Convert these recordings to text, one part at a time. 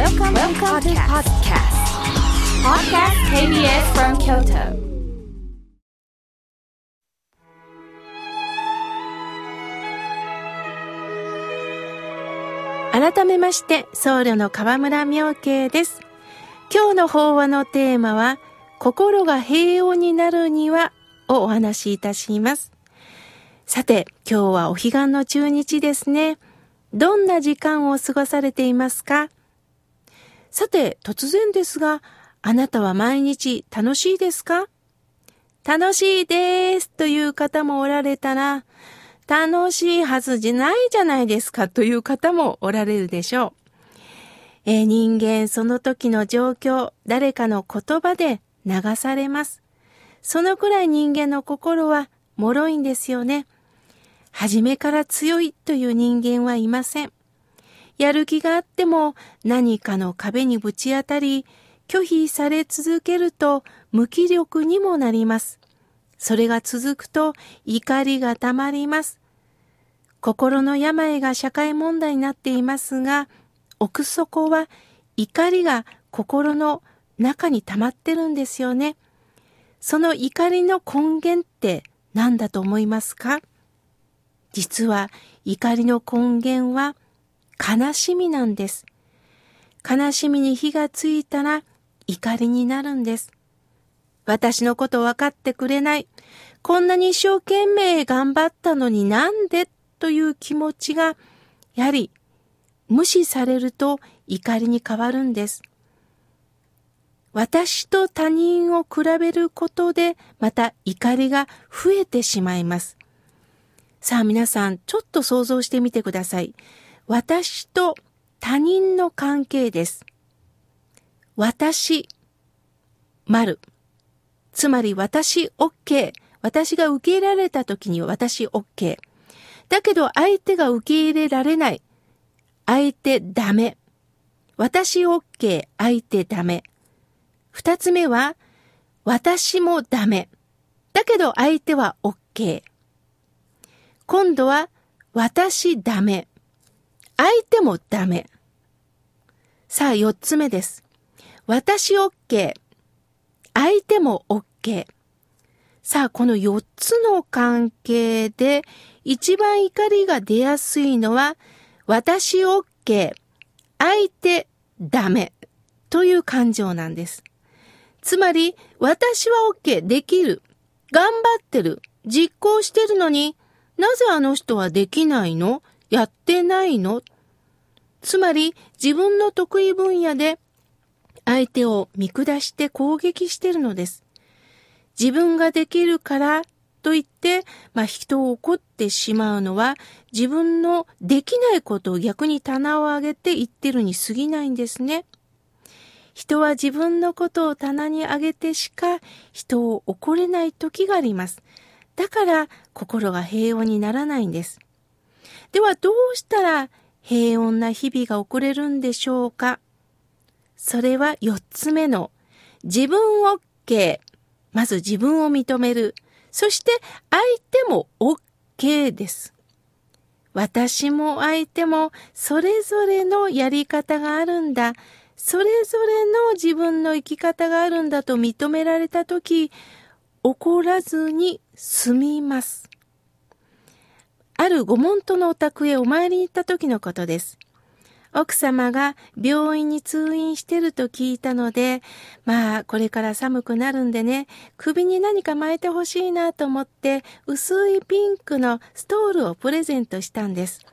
Welcome, Welcome to podcast. Podcast KBS from Kyoto. 改めまして僧侶の河村明慶です今日の法話のテーマは心が平穏になるにはをお話しいたしますさて今日はお彼岸の中日ですねどんな時間を過ごされていますか？さて突然ですがあなたは毎日楽しいですか？楽しいですという方もおられたら楽しいはずじゃないじゃないですかという方もおられるでしょう。え、人間その時の状況、誰かの言葉で流されます。そのくらい人間の心は脆いんですよね。初めから強いという人間はいません。やる気があっても何かの壁にぶち当たり、拒否され続けると無気力にもなります。それが続くと怒りがたまります。心の病が社会問題になっていますが、奥底は怒りが心の中に溜まってるんですよね。その怒りの根源って何だと思いますか？実は怒りの根源は悲しみなんです。悲しみに火がついたら怒りになるんです。私のこと分かってくれない。こんなに一生懸命頑張ったのになんでという気持ちが、やはり無視されると怒りに変わるんです。私と他人を比べることでまた怒りが増えてしまいます。さあ皆さんちょっと想像してみてください。私と他人の関係です。私、丸。つまり私 OK。私が受け入れられた時に私 OK。だけど相手が受け入れられない。相手ダメ。私 OK、相手ダメ。二つ目は、私もダメ。だけど相手は OK。今度は、私ダメ。相手もダメ。さあ、四つ目です。私 OK。相手も OK。さあ、この4つの関係で一番怒りが出やすいのは、私 OK、相手ダメという感情なんです。つまり、私は OK、できる、頑張ってる、実行してるのになぜあの人はできないの？やってないの？つまり、自分の得意分野で相手を見下して攻撃してるのです。自分ができるからと言って、まあ、人を怒ってしまうのは自分のできないことを逆に棚を上げて言ってるに過ぎないんですね。人は自分のことを棚に上げてしか人を怒れない時があります。だから心が平穏にならないんです。ではどうしたら平穏な日々が送れるんでしょうか？それは四つ目の自分 OK まず自分を認める。そして相手も OK です。私も相手もそれぞれのやり方があるんだ。それぞれの自分の生き方があるんだと認められたとき、怒らずに済みます。ある御門徒のお宅へお参りに行った時のことです。奥様が病院に通院してると聞いたので、まあ、これから寒くなるんでね、首に何か巻いてほしいなと思って、薄いピンクのストールをプレゼントしたんです。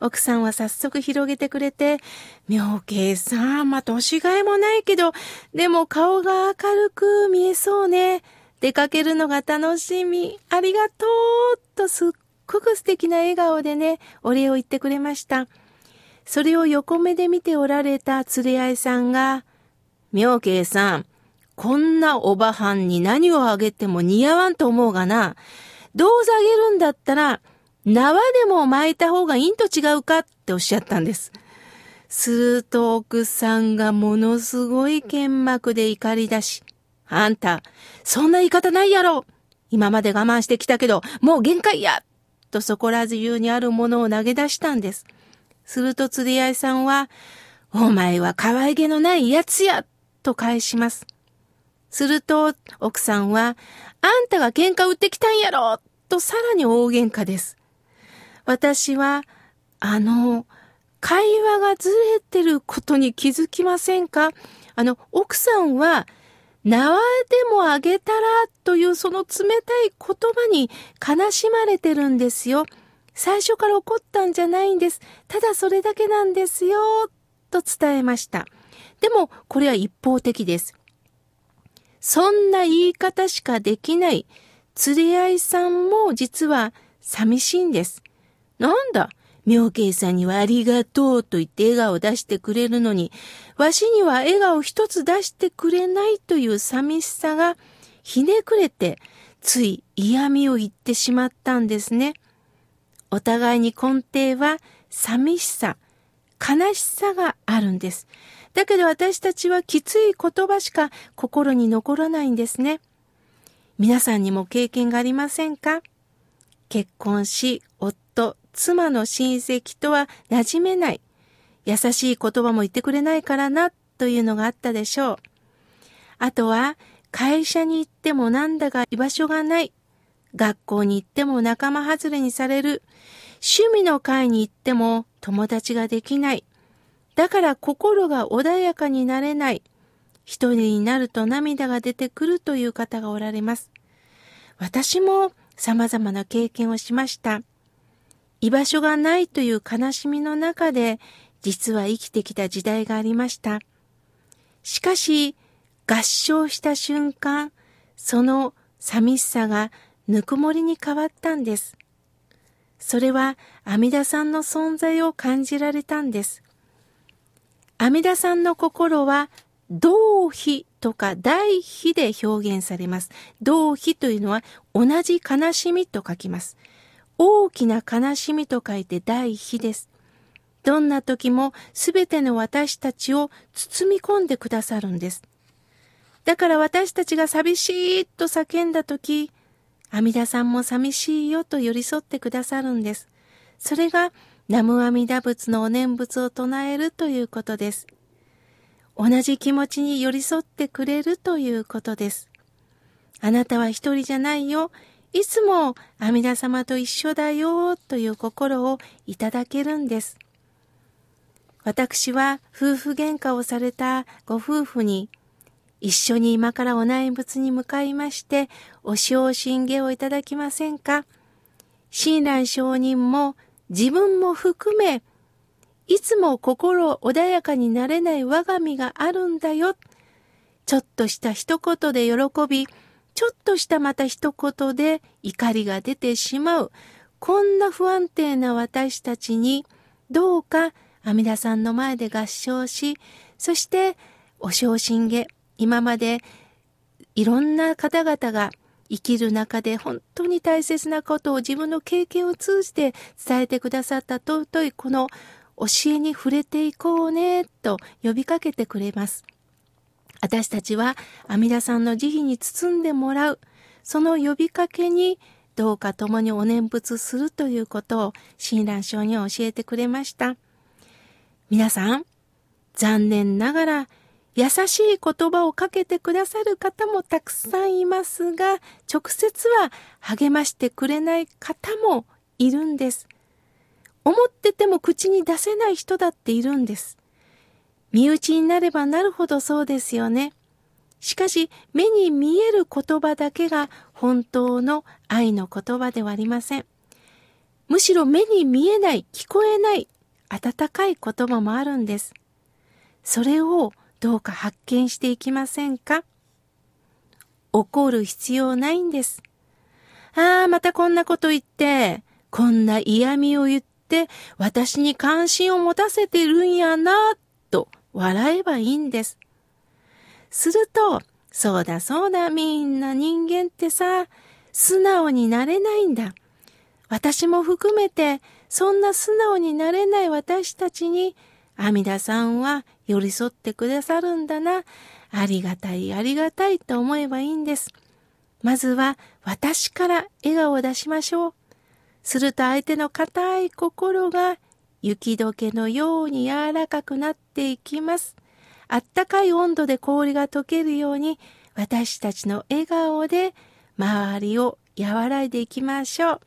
奥さんは早速広げてくれて、妙慶さん、まあ、年がいもないけど、でも顔が明るく見えそうね。出かけるのが楽しみ。ありがとうとすっごく素敵な笑顔でね、お礼を言ってくれました。それを横目で見ておられた連れ合いさんが、妙慶さん、こんなおばはんに何をあげても似合わんと思うがな、どうせあげるんだったら、縄でも巻いた方がいいんと違うかっておっしゃったんです。すると奥さんがものすごい剣幕で怒り出し、あんた、そんな言い方ないやろ今まで我慢してきたけど、もう限界やとそこら中にあるものを投げ出したんです。すると釣り合いさんは、お前は可愛げのない奴やと返します。すると、奥さんは、あんたが喧嘩売ってきたんやろとさらに大喧嘩です。私は、あの、会話がずれてることに気づきませんか？あの、奥さんは、縄でもあげたらというその冷たい言葉に悲しまれてるんですよ。最初から怒ったんじゃないんです。ただそれだけなんですよ。と伝えました。でも、これは一方的です。そんな言い方しかできない連れ合いさんも実は寂しいんです。なんだ？妙慶さんにはありがとうと言って笑顔を出してくれるのに、わしには笑顔一つ出してくれないという寂しさがひねくれて、つい嫌味を言ってしまったんですね。お互いに根底は寂しさ、悲しさがあるんです。だけど私たちはきつい言葉しか心に残らないんですね。皆さんにも経験がありませんか？結婚し、夫、妻の親戚とは馴染めない。優しい言葉も言ってくれないからな、というのがあったでしょう。あとは、会社に行ってもなんだか居場所がない。学校に行っても仲間外れにされる。趣味の会に行っても友達ができない。だから心が穏やかになれない。一人になると涙が出てくるという方がおられます。私も様々な経験をしました。居場所がないという悲しみの中で実は生きてきた時代がありました。しかし合唱した瞬間、その寂しさがぬくもりに変わったんです。それは阿弥陀さんの存在を感じられたんです。阿弥陀さんの心は同悲とか大悲で表現されます。同悲というのは同じ悲しみと書きます。大きな悲しみと書いて大悲です。どんな時もすべての私たちを包み込んでくださるんです。だから私たちが寂しいと叫んだ時、阿弥陀さんも寂しいよと寄り添ってくださるんです。それが南無阿弥陀仏のお念仏を唱えるということです。同じ気持ちに寄り添ってくれるということです。あなたは一人じゃないよ。いつも阿弥陀様と一緒だよという心をいただけるんです。私は夫婦喧嘩をされたご夫婦に一緒に今からお内仏に向かいましてお正信下をいただきませんか？親鸞上人も自分も含めいつも心穏やかになれない我が身があるんだよ。ちょっとした一言で喜び、ちょっとしたまた一言で怒りが出てしまう。こんな不安定な私たちに、どうか阿弥陀さんの前で合唱し、そしてお正信下、今までいろんな方々が生きる中で本当に大切なことを自分の経験を通じて伝えてくださった尊いこの教えに触れていこうねと呼びかけてくれます。私たちは阿弥陀さんの慈悲に包んでもらう、その呼びかけにどうか共にお念仏するということを親鸞上に教えてくれました。皆さん、残念ながら優しい言葉をかけてくださる方もたくさんいますが、直接は励ましてくれない方もいるんです。思ってても口に出せない人だっているんです。身内になればなるほどそうですよね。しかし、目に見える言葉だけが本当の愛の言葉ではありません。むしろ目に見えない、聞こえない、温かい言葉もあるんです。それをどうか発見していきませんか？怒る必要ないんです。ああ、またこんなこと言って、こんな嫌味を言って、私に関心を持たせてるんやな、笑えばいいんです。すると、そうだそうだ、みんな人間ってさ、素直になれないんだ。私も含めて、そんな素直になれない私たちに、阿弥陀さんは寄り添ってくださるんだな。ありがたい、ありがたいと思えばいいんです。まずは私から笑顔を出しましょう。すると相手の固い心が雪解けのように柔らかくなっていきます。あったかい温度で氷が溶けるように私たちの笑顔で周りを和らいでいきましょう。